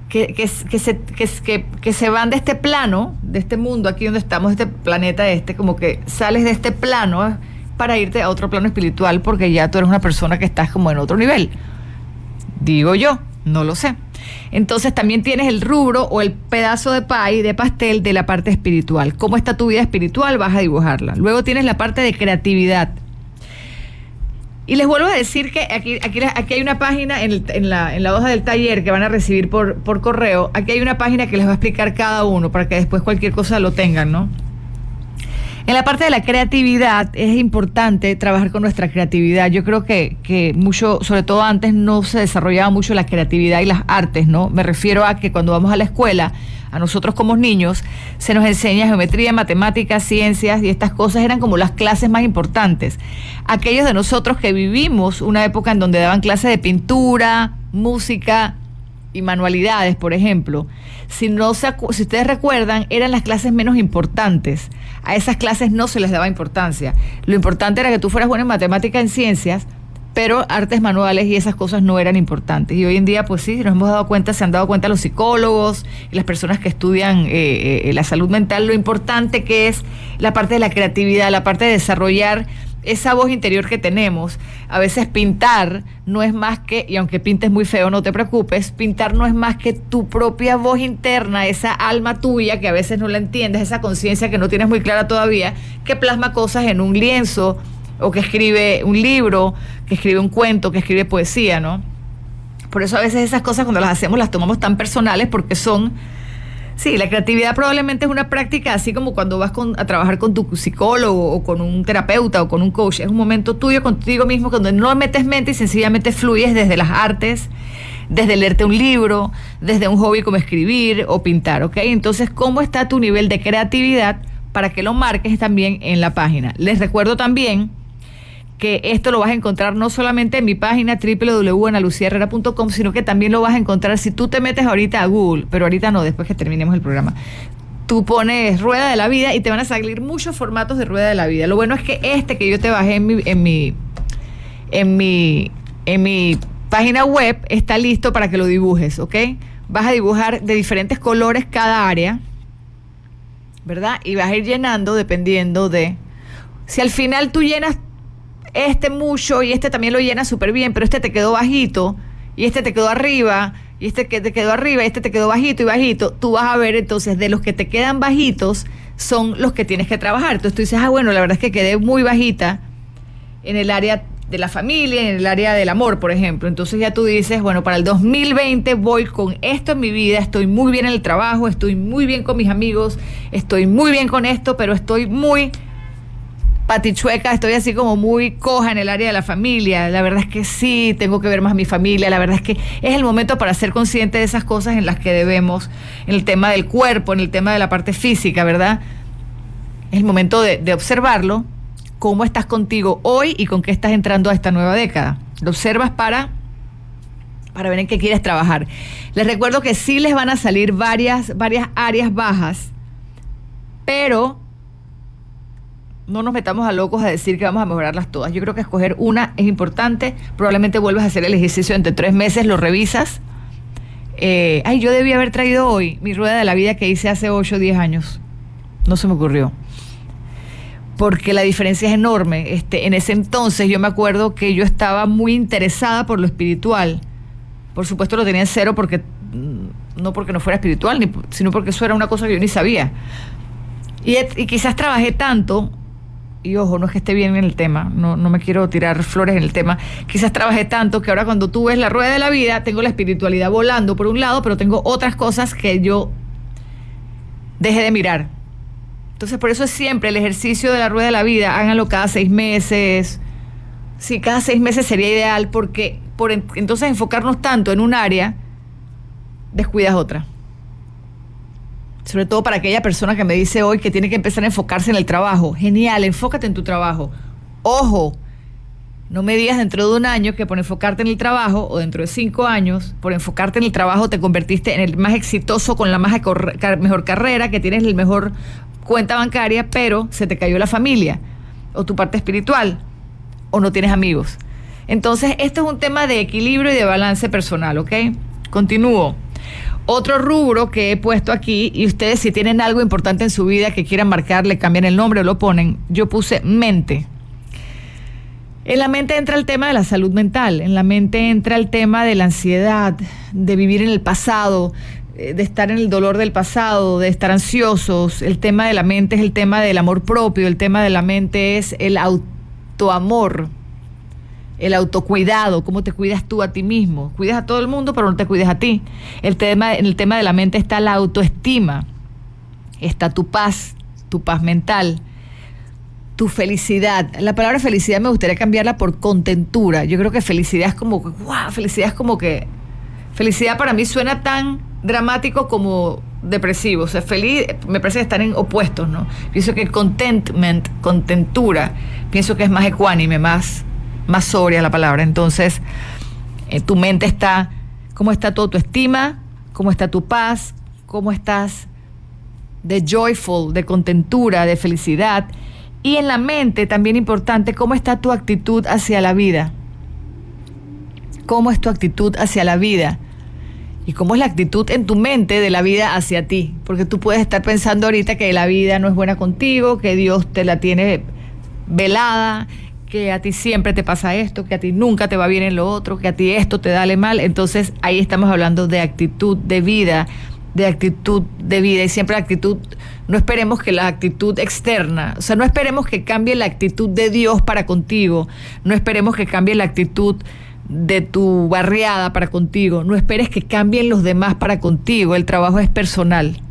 que, que, se, que, que, se van de este plano, de este mundo aquí donde estamos, este planeta este, como que sales de este plano para irte a otro plano espiritual porque ya tú eres una persona que estás como en otro nivel. Digo yo, no lo sé. Entonces también tienes el rubro o el pedazo de pay, de pastel de la parte espiritual. ¿Cómo está tu vida espiritual? Vas a dibujarla. Luego tienes la parte de creatividad. Y les vuelvo a decir que aquí, aquí, aquí hay una página en, en, la, en, la, hoja del taller que van a recibir por, por correo. Aquí hay una página que les va a explicar cada uno para que después cualquier cosa lo tengan, ¿no? En la parte de la creatividad es importante trabajar con nuestra creatividad. Yo creo que, que mucho, sobre todo antes, no se desarrollaba mucho la creatividad y las artes, ¿no? Me refiero a que cuando vamos a la escuela, a nosotros como niños, se nos enseña geometría, matemáticas, ciencias y estas cosas eran como las clases más importantes. Aquellos de nosotros que vivimos una época en donde daban clases de pintura, música, y manualidades, por ejemplo, si, no si ustedes recuerdan, eran las clases menos importantes. A esas clases no se les daba importancia. Lo importante era que tú fueras bueno en matemática, en ciencias, pero artes manuales y esas cosas no eran importantes. Y hoy en día, pues sí, nos hemos dado cuenta, se han dado cuenta los psicólogos y las personas que estudian eh, eh, la salud mental, lo importante que es la parte de la creatividad, la parte de desarrollar esa voz interior que tenemos, a veces pintar no es más que, y aunque pintes muy feo, no te preocupes, pintar no es más que tu propia voz interna, esa alma tuya que a veces no la entiendes, esa conciencia que no tienes muy clara todavía, que plasma cosas en un lienzo o que escribe un libro, que escribe un cuento, que escribe poesía, ¿no? Por eso a veces esas cosas cuando las hacemos las tomamos tan personales porque son Sí, la creatividad probablemente es una práctica así como cuando vas a trabajar con tu psicólogo o con un terapeuta o con un coach. Es un momento tuyo contigo mismo donde no metes mente y sencillamente fluyes desde las artes, desde leerte un libro, desde un hobby como escribir o pintar, ¿ok? Entonces, ¿cómo está tu nivel de creatividad para que lo marques también en la página? Les recuerdo también que esto lo vas a encontrar no solamente en mi página www.analuciaherrera.com, sino que también lo vas a encontrar si tú te metes ahorita a Google, pero ahorita no, después que terminemos el programa. Tú pones Rueda de la Vida y te van a salir muchos formatos de Rueda de la Vida. Lo bueno es que este que yo te bajé en mi, en mi, en mi, en mi página web está listo para que lo dibujes, ¿ok? Vas a dibujar de diferentes colores cada área, ¿verdad? Y vas a ir llenando dependiendo de... Si al final tú llenas este mucho y este también lo llena súper bien, pero este te quedó bajito y este te quedó arriba y este que te quedó arriba y este te quedó bajito y bajito, tú vas a ver entonces de los que te quedan bajitos son los que tienes que trabajar. Entonces tú dices, ah, bueno, la verdad es que quedé muy bajita en el área de la familia, en el área del amor, por ejemplo. Entonces ya tú dices, bueno, para el 2020 voy con esto en mi vida, estoy muy bien en el trabajo, estoy muy bien con mis amigos, estoy muy bien con esto, pero estoy muy patichueca, estoy así como muy coja en el área de la familia. La verdad es que sí, tengo que ver más a mi familia. La verdad es que es el momento para ser consciente de esas cosas en las que debemos, en el tema del cuerpo, en el tema de la parte física, ¿verdad? Es el momento de, observarlo, cómo estás contigo hoy y con qué estás entrando a esta nueva década. Lo observas para para ver en qué quieres trabajar. Les recuerdo que sí les van a salir varias, varias áreas bajas, pero no nos metamos a locos a decir que vamos a mejorarlas todas. Yo creo que escoger una es importante. Probablemente vuelvas a hacer el ejercicio entre tres meses, lo revisas. Eh, ay, yo debía haber traído hoy mi rueda de la vida que hice hace 8 o 10 años. No se me ocurrió. Porque la diferencia es enorme. Este, en ese entonces yo me acuerdo que yo estaba muy interesada por lo espiritual. Por supuesto lo tenía en cero porque mm, no porque no fuera espiritual, sino porque eso era una cosa que yo ni sabía. y quizás trabajé tanto y ojo, no es que esté bien en el tema, no, no me quiero tirar flores en el tema, quizás trabajé tanto que ahora cuando tú ves la rueda de la vida, tengo la espiritualidad volando por un lado, pero tengo otras cosas que yo dejé de mirar. Entonces, por eso es siempre el ejercicio de la rueda de la vida, háganlo cada seis meses. Sí, cada seis meses sería ideal porque por entonces enfocarnos tanto en un área, descuidas otra sobre todo para aquella persona que me dice hoy que tiene que empezar a enfocarse en el trabajo. Genial, enfócate en tu trabajo. Ojo, no me digas dentro de un año que por enfocarte en el trabajo o dentro de cinco años, por enfocarte en el trabajo te convertiste en el más exitoso con la más mejor carrera, que tienes el mejor cuenta bancaria, pero se te cayó la familia o tu parte espiritual o no tienes amigos. Entonces, esto es un tema de equilibrio y de balance personal, ¿ok? Continúo. Otro rubro que he puesto aquí, y ustedes si tienen algo importante en su vida que quieran marcar, le cambian el nombre o lo ponen, yo puse mente. En la mente entra el tema de la salud mental, en la mente entra el tema de la ansiedad, de vivir en el pasado, eh, de estar en el dolor del pasado, de estar ansiosos. El tema de la mente es el tema del amor propio, el tema de la mente es el autoamor el autocuidado, cómo te cuidas tú a ti mismo. Cuidas a todo el mundo, pero no te cuidas a ti. El tema, en el tema de la mente está la autoestima, está tu paz, tu paz mental, tu felicidad. La palabra felicidad me gustaría cambiarla por contentura. Yo creo que felicidad es como, wow, felicidad es como que, felicidad para mí suena tan dramático como depresivo. O sea, feliz, me parece que están en opuestos, ¿no? Pienso que contentment, contentura, pienso que es más ecuánime, más más sobria la palabra. Entonces, eh, tu mente está, cómo está tu autoestima, cómo está tu paz, cómo estás de joyful, de contentura, de felicidad. Y en la mente, también importante, cómo está tu actitud hacia la vida. ¿Cómo es tu actitud hacia la vida? y cómo es la actitud en tu mente de la vida hacia ti. Porque tú puedes estar pensando ahorita que la vida no es buena contigo, que Dios te la tiene velada, que a ti siempre te pasa esto, que a ti nunca te va bien en lo otro, que a ti esto te dale mal. Entonces ahí estamos hablando de actitud de vida, de actitud de vida y siempre la actitud, no esperemos que la actitud externa, o sea, no esperemos que cambie la actitud de Dios para contigo, no esperemos que cambie la actitud de tu barriada para contigo, no esperes que cambien los demás para contigo, el trabajo es personal,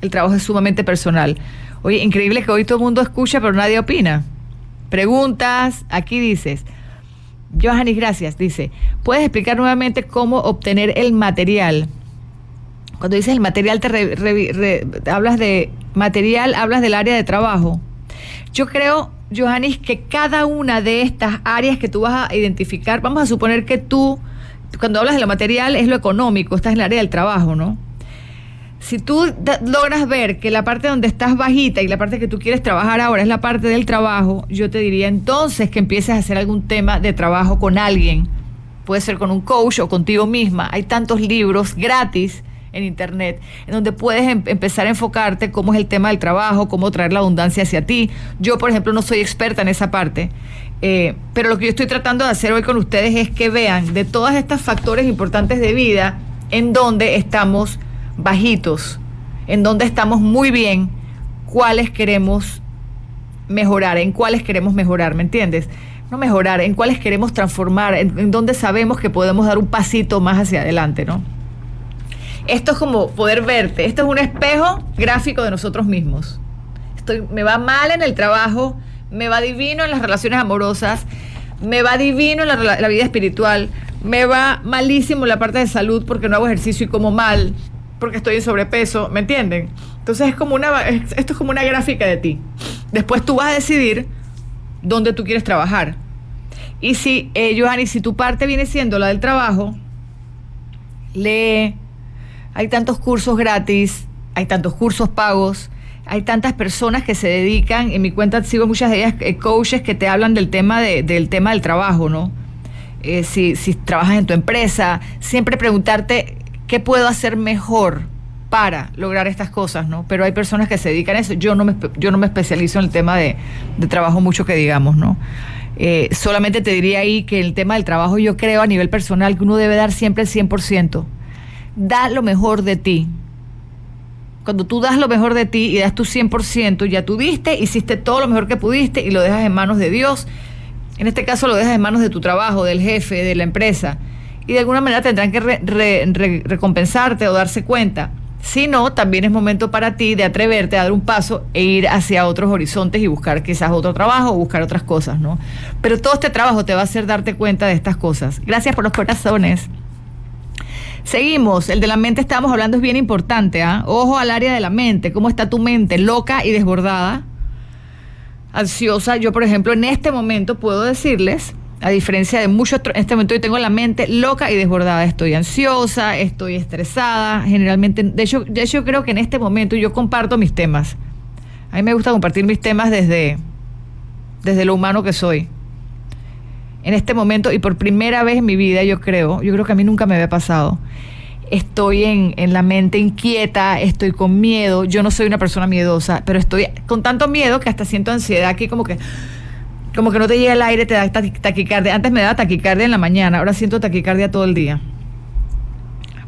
el trabajo es sumamente personal. Oye, increíble que hoy todo el mundo escucha pero nadie opina. Preguntas, aquí dices. Johanny, gracias. Dice, ¿puedes explicar nuevamente cómo obtener el material? Cuando dices el material, te hablas de material, hablas del área de trabajo. Yo creo, Johanny, que cada una de estas áreas que tú vas a identificar, vamos a suponer que tú, cuando hablas de lo material, es lo económico, estás en el área del trabajo, ¿no? Si tú logras ver que la parte donde estás bajita y la parte que tú quieres trabajar ahora es la parte del trabajo, yo te diría entonces que empieces a hacer algún tema de trabajo con alguien. Puede ser con un coach o contigo misma. Hay tantos libros gratis en internet en donde puedes em-, empezar a enfocarte cómo es el tema del trabajo, cómo traer la abundancia hacia ti. Yo, por ejemplo, no soy experta en esa parte. Eh, pero lo que yo estoy tratando de hacer hoy con ustedes es que vean de todos estos factores importantes de vida en donde estamos bajitos, en donde estamos muy bien, cuáles queremos mejorar, en cuáles queremos mejorar, ¿me entiendes? No mejorar, en cuáles queremos transformar, en, donde sabemos que podemos dar un pasito más hacia adelante, ¿no? Esto es como poder verte, esto es un espejo gráfico de nosotros mismos. Me va mal en el trabajo, me va divino en las relaciones amorosas, me va divino en la, la vida espiritual, me va malísimo en la parte de salud porque no hago ejercicio y como mal, porque estoy en sobrepeso, ¿me entienden? Entonces es como una, esto es como una gráfica de ti. Después tú vas a decidir dónde tú quieres trabajar. Y si, eh, Johanny, si tu parte viene siendo la del trabajo, lee, hay tantos cursos gratis, hay tantos cursos pagos, hay tantas personas que se dedican, en mi cuenta sigo muchas de ellas, eh, coaches que te hablan del tema, del tema del trabajo, ¿no? Eh, si, si trabajas en tu empresa, siempre preguntarte ¿qué puedo hacer mejor para lograr estas cosas, ¿no? Pero hay personas que se dedican a eso. Yo no me, yo no me especializo en el tema de, trabajo mucho que digamos, ¿no? Eh, solamente te diría ahí que el tema del trabajo yo creo a nivel personal que uno debe dar siempre el 100%. Da lo mejor de ti. Cuando tú das lo mejor de ti y das tu 100%, ya tú diste, hiciste todo lo mejor que pudiste y lo dejas en manos de Dios. En este caso lo dejas en manos de tu trabajo, del jefe, de la empresa. Y de alguna manera tendrán que recompensarte o darse cuenta. Si no, también es momento para ti de atreverte a dar un paso e ir hacia otros horizontes y buscar quizás otro trabajo o buscar otras cosas, ¿no? Pero todo este trabajo te va a hacer darte cuenta de estas cosas. Gracias por los corazones. Seguimos, el de la mente estábamos hablando es bien importante, ¿ah? Ojo al área de la mente, cómo está tu mente, loca y desbordada, ansiosa. Yo, por ejemplo, en este momento puedo decirles, a diferencia de muchos, en este momento yo tengo la mente loca y desbordada, estoy ansiosa, estoy estresada, generalmente, de hecho, de hecho creo que en este momento yo comparto mis temas. A mí me gusta compartir mis temas desde, desde lo humano que soy en este momento y por primera vez en mi vida, yo creo, yo creo que a mí nunca me había pasado. Estoy en, en la mente inquieta, estoy con miedo. Yo no soy una persona miedosa, pero estoy con tanto miedo que hasta siento ansiedad aquí, como que como que no te llega el aire, te da taquicardia. Antes me daba taquicardia en la mañana, ahora siento taquicardia todo el día.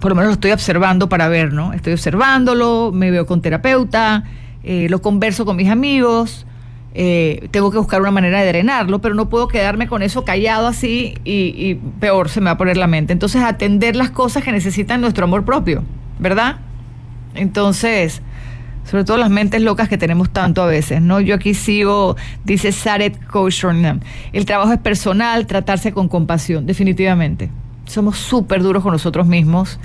Por lo menos lo estoy observando para ver, ¿no? Estoy observándolo, me veo con terapeuta, eh, lo converso con mis amigos, eh, tengo que buscar una manera de drenarlo, pero no puedo quedarme con eso callado así y, peor se me va a poner la mente. Entonces, atender las cosas que necesitan nuestro amor propio, ¿verdad? Entonces, sobre todo las mentes locas que tenemos tanto a veces, ¿no? Yo aquí sigo, dice Saret Koshornam, el trabajo es personal, tratarse con compasión, definitivamente. Somos súper duros con nosotros mismos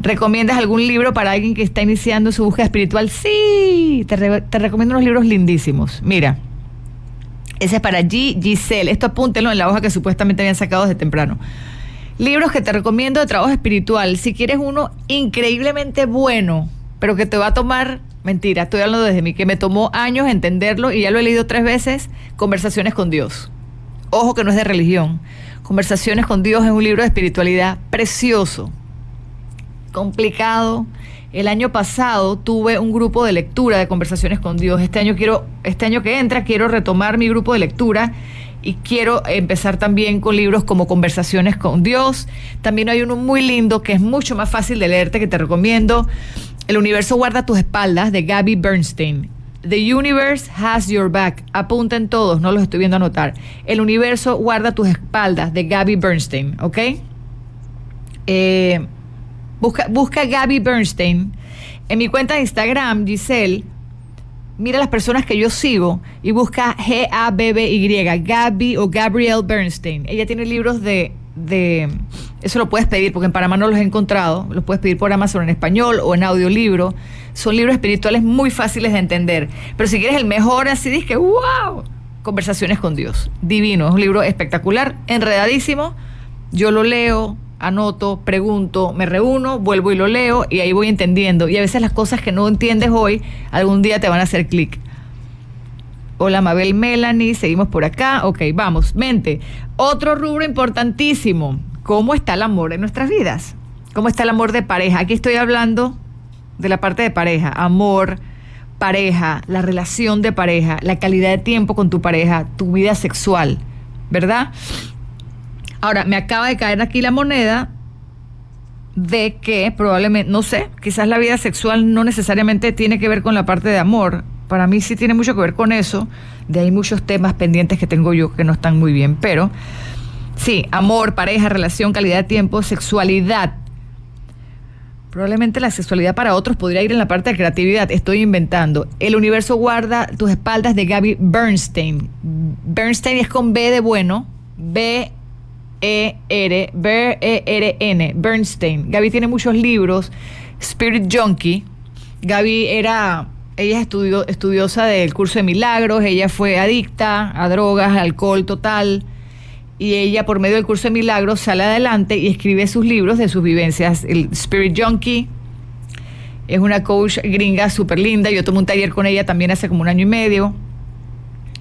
¿Recomiendas algún libro para alguien que está iniciando su búsqueda espiritual? Sí, te, recomiendo unos libros lindísimos. Mira, ese es para G. Giselle. Esto apúntelo en la hoja que supuestamente habían sacado desde temprano. Libros que te recomiendo de trabajo espiritual. Si quieres uno increíblemente bueno, pero que te va a tomar, mentira, estoy hablando desde mí, que me tomó años entenderlo y ya lo he leído tres veces, Conversaciones con Dios. Ojo que no es de religión. Conversaciones con Dios es un libro de espiritualidad precioso complicado. El año pasado tuve un grupo de lectura de conversaciones con Dios. Este año quiero, este año que entra, quiero retomar mi grupo de lectura y quiero empezar también con libros como Conversaciones con Dios. También hay uno muy lindo que es mucho más fácil de leerte que te recomiendo. El universo guarda tus espaldas de Gabby Bernstein. The universe has your back. Apunten todos, no los estoy viendo anotar. El universo guarda tus espaldas de Gabby Bernstein, ¿ok? Eh, Busca, busca Gaby Bernstein. En mi cuenta de Instagram, Giselle, mira las personas que yo sigo y busca G-A-B-B-Y, Gaby o Gabrielle Bernstein. Ella tiene libros de, de, Eso lo puedes pedir, porque en Panamá no los he encontrado. Los puedes pedir por Amazon en español o en audiolibro. Son libros espirituales muy fáciles de entender. Pero si quieres el mejor, así dices ¡wow! Conversaciones con Dios. Divino. Es un libro espectacular, enredadísimo. Yo lo leo, anoto, pregunto, me reúno, vuelvo y lo leo y ahí voy entendiendo. Y a veces las cosas que no entiendes hoy, algún día te van a hacer clic. Hola Mabel Melanie, seguimos por acá. Ok, vamos. Mente, otro rubro importantísimo. ¿Cómo está el amor en nuestras vidas? ¿Cómo está el amor de pareja? Aquí estoy hablando de la parte de pareja. Amor, pareja, la relación de pareja, la calidad de tiempo con tu pareja, tu vida sexual, ¿verdad? Ahora, me acaba de caer aquí la moneda de que probablemente, no sé, quizás la vida sexual no necesariamente tiene que ver con la parte de amor. Para mí sí tiene mucho que ver con eso. De ahí muchos temas pendientes que tengo yo que no están muy bien. Pero sí, amor, pareja, relación, calidad de tiempo, sexualidad. Probablemente la sexualidad para otros podría ir en la parte de creatividad. Estoy inventando. El universo guarda tus espaldas de Gaby Bernstein. Bernstein es con B de bueno. B e-R, B-E-R-N, Bernstein. Gaby tiene muchos libros. Spirit Junkie. Gaby era, ella es estudiosa del curso de milagros, ella fue adicta a drogas, alcohol total. Y ella, por medio del curso de milagros, sale adelante y escribe sus libros de sus vivencias. El Spirit Junkie es una coach gringa súper linda. Yo tomé un taller con ella también hace como un año y medio.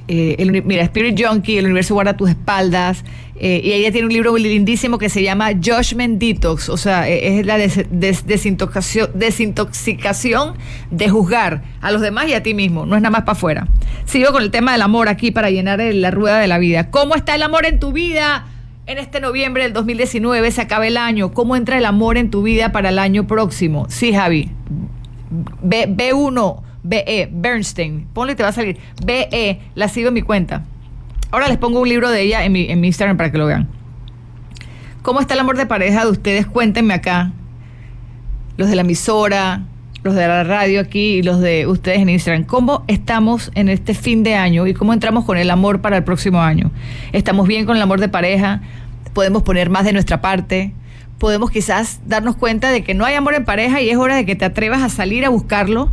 Eh, mira, Spirit Junkie, El universo guarda tus espaldas. Eh, y ella tiene un libro lindísimo que se llama Judgment Detox, o sea, e, es la desintoxicación, desintoxicación de juzgar a los demás y a ti mismo, no es nada más para afuera. Sigo con el tema del amor aquí para llenar la rueda de la vida. ¿Cómo está el amor en tu vida? En este noviembre del 2019 se acaba el año. ¿Cómo entra el amor en tu vida para el año próximo? Sí, Javi. B, B1, BE, Bernstein. Ponle y te va a salir. BE, la sigo en mi cuenta. Ahora les pongo un libro de ella en mi, en mi Instagram para que lo vean. ¿Cómo está el amor de pareja de ustedes? Cuéntenme acá. Los de la emisora, los de la radio aquí y los de ustedes en Instagram. ¿Cómo estamos en este fin de año y cómo entramos con el amor para el próximo año? ¿Estamos bien con el amor de pareja? ¿Podemos poner más de nuestra parte? ¿Podemos quizás darnos cuenta de que no hay amor en pareja y es hora de que te atrevas a salir a buscarlo?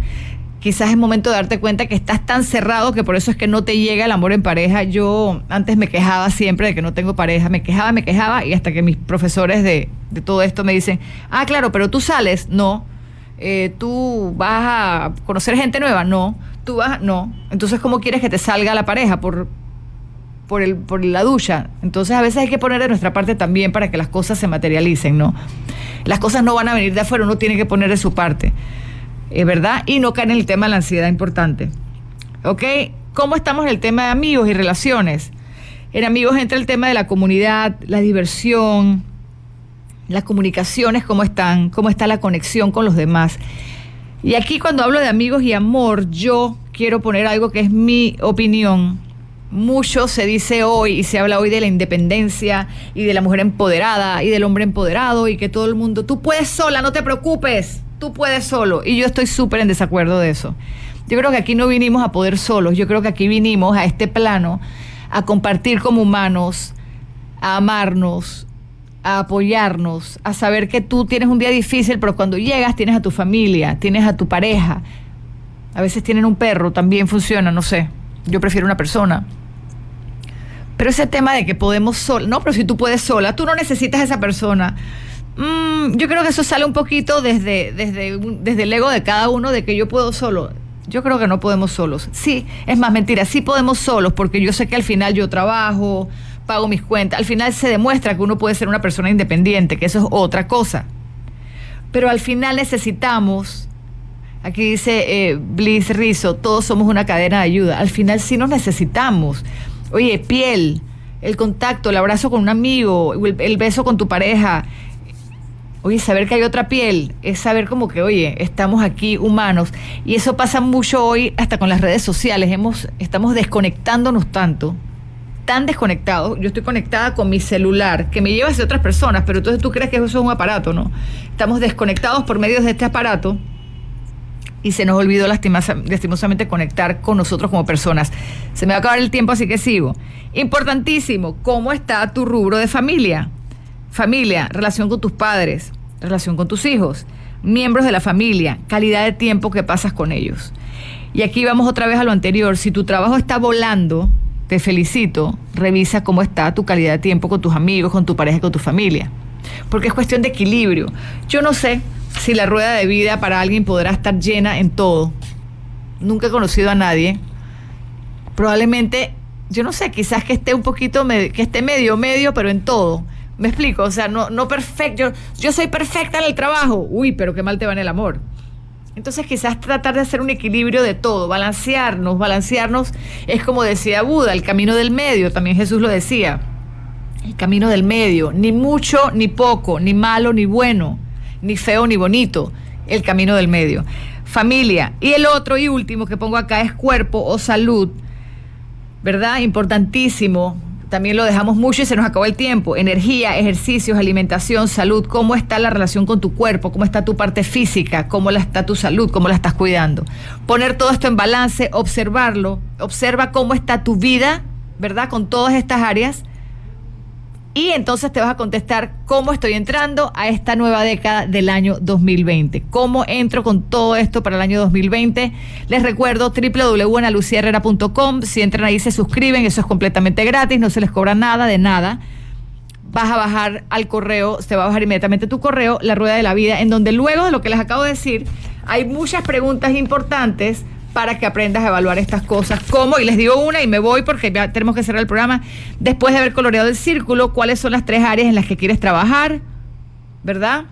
Quizás es momento de darte cuenta que estás tan cerrado que por eso es que no te llega el amor en pareja. Yo antes me quejaba siempre de que no tengo pareja, me quejaba, me quejaba y hasta que mis profesores de, de todo esto me dicen, ah, claro, pero tú sales, no eh, tú vas a conocer gente nueva, no, tú vas, no. Entonces, ¿cómo quieres que te salga la pareja? Por, por, el, por la ducha. Entonces, a veces hay que poner de nuestra parte también para que las cosas se materialicen, ¿no? Las cosas no van a venir de afuera, uno tiene que poner de su parte, ¿es verdad? Y no caer en el tema de la ansiedad importante. ¿Ok? ¿Cómo estamos en el tema de amigos y relaciones? En amigos entra el tema de la comunidad, la diversión, las comunicaciones, cómo están, cómo está la conexión con los demás. Y aquí cuando hablo de amigos y amor, yo quiero poner algo que es mi opinión. Mucho se dice hoy y se habla hoy de la independencia y de la mujer empoderada y del hombre empoderado y que todo el mundo, tú puedes sola, no te preocupes, tú puedes solo. Y yo estoy súper en desacuerdo de eso. Yo creo que aquí no vinimos a poder solos, yo creo que aquí vinimos a este plano a compartir como humanos, a amarnos, a apoyarnos, a saber que tú tienes un día difícil, pero cuando llegas tienes a tu familia, tienes a tu pareja. A veces tienen un perro, también funciona, no sé. Yo prefiero una persona. Pero ese tema de que podemos sola, no, pero si tú puedes sola, tú no necesitas a esa persona. Mm, yo creo que eso sale un poquito desde, desde, desde el ego de cada uno, de que yo puedo solo. Yo creo que no podemos solos. Sí, es más mentira, sí podemos solos, porque yo sé que al final yo trabajo, pago mis cuentas. Al final se demuestra que uno puede ser una persona independiente, que eso es otra cosa. Pero al final necesitamos, aquí dice eh, Bliss Rizzo, todos somos una cadena de ayuda. Al final sí nos necesitamos. Oye, piel, el contacto, el abrazo con un amigo, el, beso con tu pareja. Oye, saber que hay otra piel, es saber como que, oye, estamos aquí humanos. Y eso pasa mucho hoy hasta con las redes sociales. Hemos, estamos desconectándonos tanto tan desconectado, Yo estoy conectada con mi celular, que me lleva hacia otras personas, pero entonces tú crees que eso es un aparato, ¿no? Estamos desconectados por medio de este aparato y se nos olvidó lastimosamente conectar con nosotros como personas. Se me va a acabar el tiempo, así que sigo. Importantísimo, ¿cómo está tu rubro de familia? Familia, relación con tus padres, relación con tus hijos, miembros de la familia, calidad de tiempo que pasas con ellos. Y aquí vamos otra vez a lo anterior. Si tu trabajo está volando, te felicito, revisa cómo está tu calidad de tiempo con tus amigos, con tu pareja, con tu familia. Porque es cuestión de equilibrio. Yo no sé si la rueda de vida para alguien podrá estar llena en todo. Nunca he conocido a nadie. Probablemente, yo no sé, quizás que esté un poquito, que esté medio, medio, pero en todo. Me explico, o sea, no, no perfecto. Yo, yo soy perfecta en el trabajo. Uy, pero qué mal te va en el amor. Entonces quizás tratar de hacer un equilibrio de todo, balancearnos, balancearnos es como decía Buda, el camino del medio, también Jesús lo decía, el camino del medio, ni mucho ni poco, ni malo ni bueno, ni feo ni bonito, el camino del medio. Familia. Y el otro y último que pongo acá es cuerpo o salud, ¿verdad? Importantísimo también lo dejamos mucho y se nos acabó el tiempo. Energía, ejercicios, alimentación, salud. ¿Cómo está la relación con tu cuerpo? ¿Cómo está tu parte física? ¿Cómo está tu salud? ¿Cómo la estás cuidando? Poner todo esto en balance, observarlo. Observa cómo está tu vida, ¿verdad? Con todas estas áreas y entonces te vas a contestar cómo estoy entrando a esta nueva década del año 2020. ¿Cómo entro con todo esto para el año 2020? Les recuerdo www.analucierrera.com. Si entran ahí se suscriben, eso es completamente gratis, no se les cobra nada de nada. Vas a bajar al correo, se va a bajar inmediatamente tu correo, la rueda de la vida, en donde luego de lo que les acabo de decir, hay muchas preguntas importantes para que aprendas a evaluar estas cosas. ¿Cómo? Y les digo una y me voy porque ya tenemos que cerrar el programa. Después de haber coloreado el círculo, ¿cuáles son las tres áreas en las que quieres trabajar? ¿Verdad?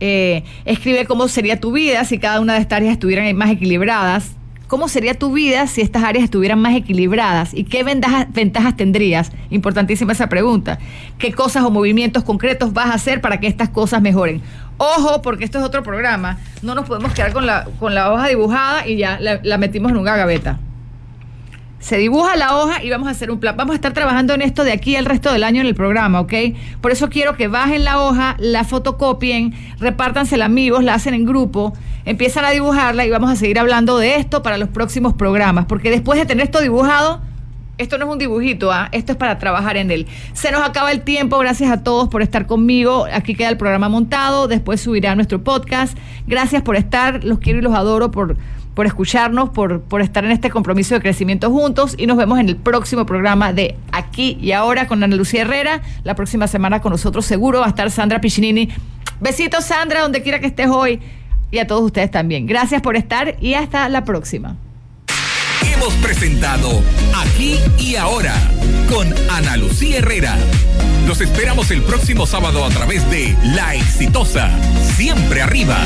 Eh, escribe cómo sería tu vida si cada una de estas áreas estuvieran más equilibradas. ¿Cómo sería tu vida si estas áreas estuvieran más equilibradas? ¿Y qué ventajas, ventajas tendrías? Importantísima esa pregunta. ¿Qué cosas o movimientos concretos vas a hacer para que estas cosas mejoren? Ojo, porque esto es otro programa. No nos podemos quedar con la, con la hoja dibujada y ya la, metimos en una gaveta. Se dibuja la hoja y vamos a hacer un plan. Vamos a estar trabajando en esto de aquí el resto del año en el programa, ¿ok? Por eso quiero que bajen la hoja, la fotocopien, repártansela amigos, la hacen en grupo, empiezan a dibujarla y vamos a seguir hablando de esto para los próximos programas. Porque después de tener esto dibujado, esto no es un dibujito, ¿ah? esto es para trabajar en él. Se nos acaba el tiempo, gracias a todos por estar conmigo. Aquí queda el programa montado, después subirá nuestro podcast. Gracias por estar, los quiero y los adoro por por escucharnos, por, por estar en este compromiso de crecimiento juntos y nos vemos en el próximo programa de Aquí y Ahora con Ana Lucía Herrera. La próxima semana con nosotros seguro va a estar Sandra Piccinini. Besitos Sandra, donde quiera que estés hoy y a todos ustedes también. Gracias por estar y hasta la próxima. Presentado Aquí y Ahora con Ana Lucía Herrera. Los esperamos el próximo sábado a través de La Exitosa, siempre arriba.